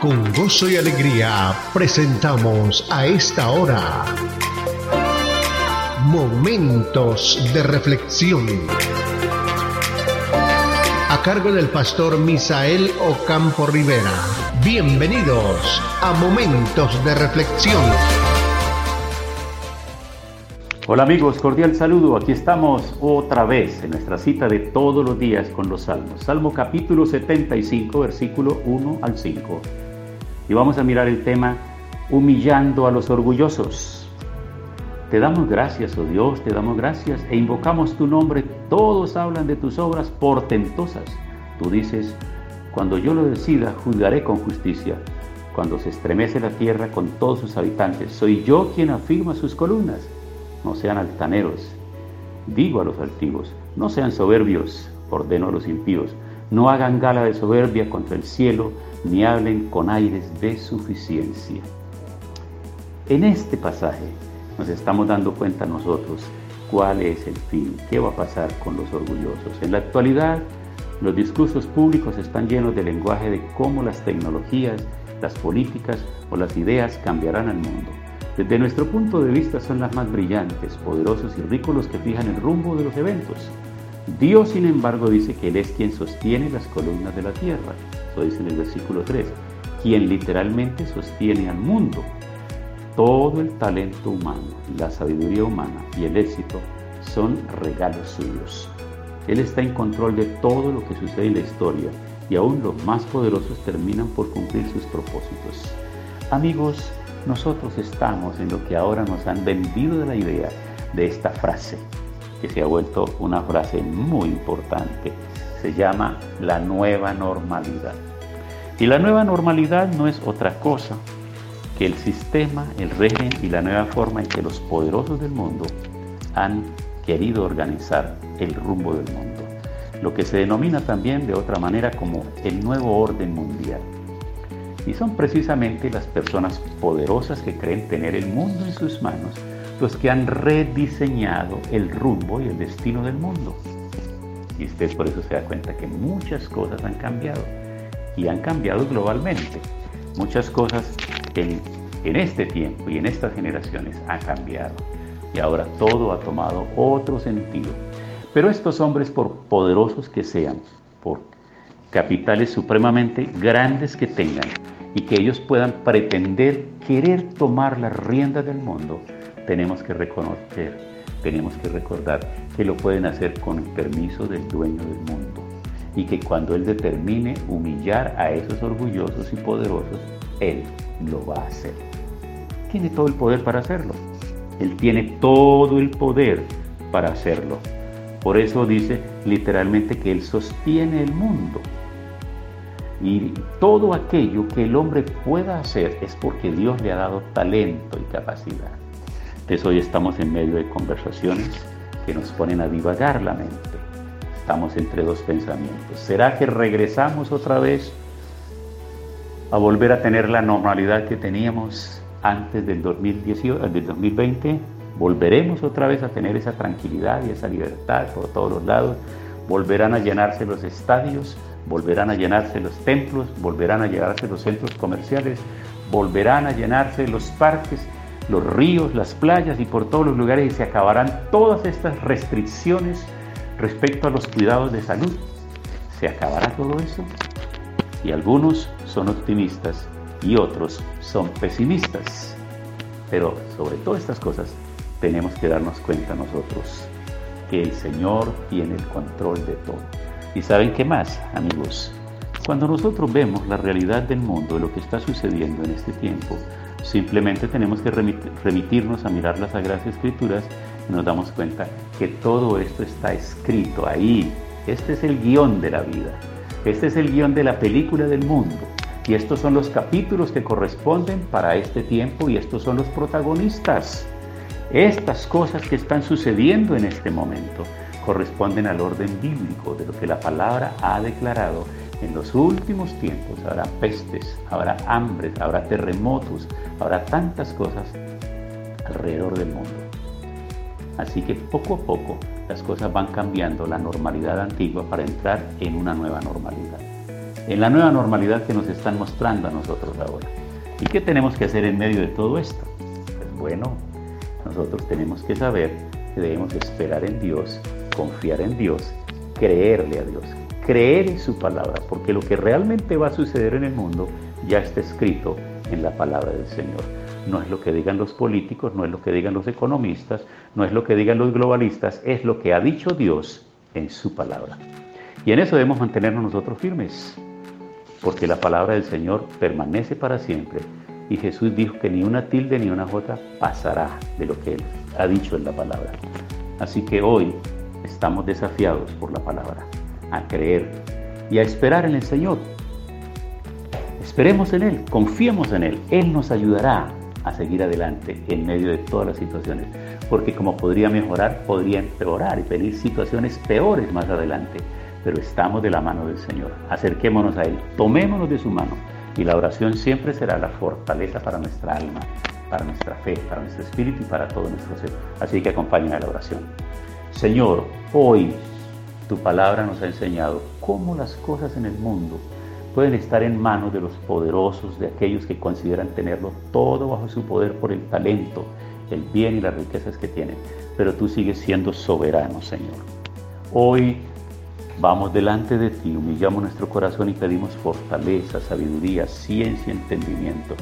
Con gozo y alegría presentamos a esta hora Momentos de Reflexión. A cargo del pastor Misael Ocampo Rivera. Bienvenidos a Momentos de Reflexión. Hola amigos, cordial saludo. Aquí estamos otra vez en nuestra cita de todos los días con los salmos. Salmo capítulo 75, versículo 1 al 5. Y vamos a mirar el tema humillando a los orgullosos. Te damos gracias, oh Dios, te damos gracias e invocamos tu nombre. Todos hablan de tus obras portentosas. Tú dices, cuando yo lo decida, juzgaré con justicia. Cuando se estremece la tierra con todos sus habitantes, soy yo quien afirma sus columnas no sean altaneros. Digo a los altivos, no sean soberbios, ordeno a los impíos, no hagan gala de soberbia contra el cielo, ni hablen con aires de suficiencia. En este pasaje nos estamos dando cuenta nosotros cuál es el fin, qué va a pasar con los orgullosos. En la actualidad, los discursos públicos están llenos de lenguaje de cómo las tecnologías, las políticas o las ideas cambiarán al mundo. Desde nuestro punto de vista son las más brillantes, poderosos y ricos los que fijan el rumbo de los eventos. Dios, sin embargo, dice que Él es quien sostiene las columnas de la tierra. Eso dice en el versículo 3. Quien literalmente sostiene al mundo. Todo el talento humano, la sabiduría humana y el éxito son regalos suyos. Él está en control de todo lo que sucede en la historia y aún los más poderosos terminan por cumplir sus propósitos. Amigos, nosotros estamos en lo que ahora nos han vendido de la idea de esta frase, que se ha vuelto una frase muy importante. Se llama la nueva normalidad. Y la nueva normalidad no es otra cosa que el sistema, el régimen y la nueva forma en que los poderosos del mundo han querido organizar el rumbo del mundo. Lo que se denomina también de otra manera como el nuevo orden mundial. Y son precisamente las personas poderosas que creen tener el mundo en sus manos los que han rediseñado el rumbo y el destino del mundo. Y usted por eso se da cuenta que muchas cosas han cambiado y han cambiado globalmente. Muchas cosas en, en este tiempo y en estas generaciones han cambiado. Y ahora todo ha tomado otro sentido. Pero estos hombres, por poderosos que sean, por capitales supremamente grandes que tengan, y que ellos puedan pretender querer tomar la rienda del mundo, tenemos que reconocer, tenemos que recordar que lo pueden hacer con el permiso del dueño del mundo y que cuando Él determine humillar a esos orgullosos y poderosos, Él lo va a hacer. Tiene todo el poder para hacerlo. Él tiene todo el poder para hacerlo. Por eso dice literalmente que Él sostiene el mundo. Y todo aquello que el hombre pueda hacer es porque Dios le ha dado talento y capacidad. Entonces hoy estamos en medio de conversaciones que nos ponen a divagar la mente. Estamos entre dos pensamientos. ¿Será que regresamos otra vez a volver a tener la normalidad que teníamos antes del, 2018, del 2020? ¿Volveremos otra vez a tener esa tranquilidad y esa libertad por todos los lados? ¿Volverán a llenarse los estadios? volverán a llenarse los templos, volverán a llenarse los centros comerciales, volverán a llenarse los parques, los ríos, las playas y por todos los lugares y se acabarán todas estas restricciones respecto a los cuidados de salud. ¿Se acabará todo eso? Y algunos son optimistas y otros son pesimistas. Pero sobre todas estas cosas tenemos que darnos cuenta nosotros que el Señor tiene el control de todo. ¿Y saben qué más, amigos? Cuando nosotros vemos la realidad del mundo, de lo que está sucediendo en este tiempo, simplemente tenemos que remitirnos a mirar las Sagradas Escrituras y nos damos cuenta que todo esto está escrito ahí. Este es el guion de la vida. Este es el guion de la película del mundo. Y estos son los capítulos que corresponden para este tiempo y estos son los protagonistas. Estas cosas que están sucediendo en este momento corresponden al orden bíblico de lo que la palabra ha declarado. En los últimos tiempos habrá pestes, habrá hambres, habrá terremotos, habrá tantas cosas alrededor del mundo. Así que poco a poco las cosas van cambiando la normalidad antigua para entrar en una nueva normalidad. en la nueva normalidad que nos están mostrando a nosotros ahora. ¿Y qué tenemos que hacer en medio de todo esto? Pues bueno, nosotros tenemos que saber que debemos esperar en Dios, confiar en Dios, creerle a Dios, creer en su palabra, porque lo que realmente va a suceder en el mundo ya está escrito en la palabra del Señor. No es lo que digan los políticos, no es lo que digan los economistas, no es lo que digan los globalistas, es lo que ha dicho Dios en su palabra. Y en eso debemos mantenernos nosotros firmes, porque la palabra del Señor permanece para siempre. Y Jesús dijo que ni una tilde ni una jota pasará de lo que Él ha dicho en la palabra. Así que hoy estamos desafiados por la palabra a creer y a esperar en el Señor. Esperemos en Él, confiemos en Él. Él nos ayudará a seguir adelante en medio de todas las situaciones. Porque como podría mejorar, podría empeorar y venir situaciones peores más adelante. Pero estamos de la mano del Señor. Acerquémonos a Él, tomémonos de su mano. Y la oración siempre será la fortaleza para nuestra alma, para nuestra fe, para nuestro espíritu y para todo nuestro ser. Así que acompáñenme a la oración. Señor, hoy tu palabra nos ha enseñado cómo las cosas en el mundo pueden estar en manos de los poderosos, de aquellos que consideran tenerlo todo bajo su poder por el talento, el bien y las riquezas que tienen. Pero tú sigues siendo soberano, Señor. Hoy vamos delante de ti, humillamos nuestro corazón y pedimos fortaleza, sabiduría, ciencia, entendimiento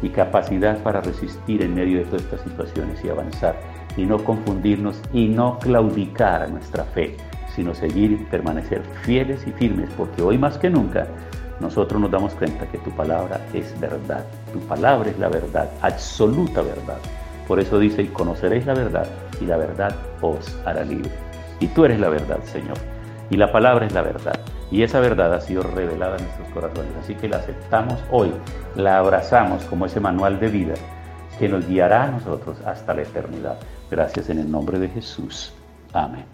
y capacidad para resistir en medio de todas estas situaciones y avanzar y no confundirnos y no claudicar a nuestra fe, sino seguir y permanecer fieles y firmes, porque hoy más que nunca nosotros nos damos cuenta que tu palabra es verdad. Tu palabra es la verdad, absoluta verdad. Por eso dice, y conoceréis la verdad, y la verdad os hará libre. Y tú eres la verdad, Señor. Y la palabra es la verdad. Y esa verdad ha sido revelada en nuestros corazones. Así que la aceptamos hoy, la abrazamos como ese manual de vida que nos guiará a nosotros hasta la eternidad. Gracias en el nombre de Jesús. Amén.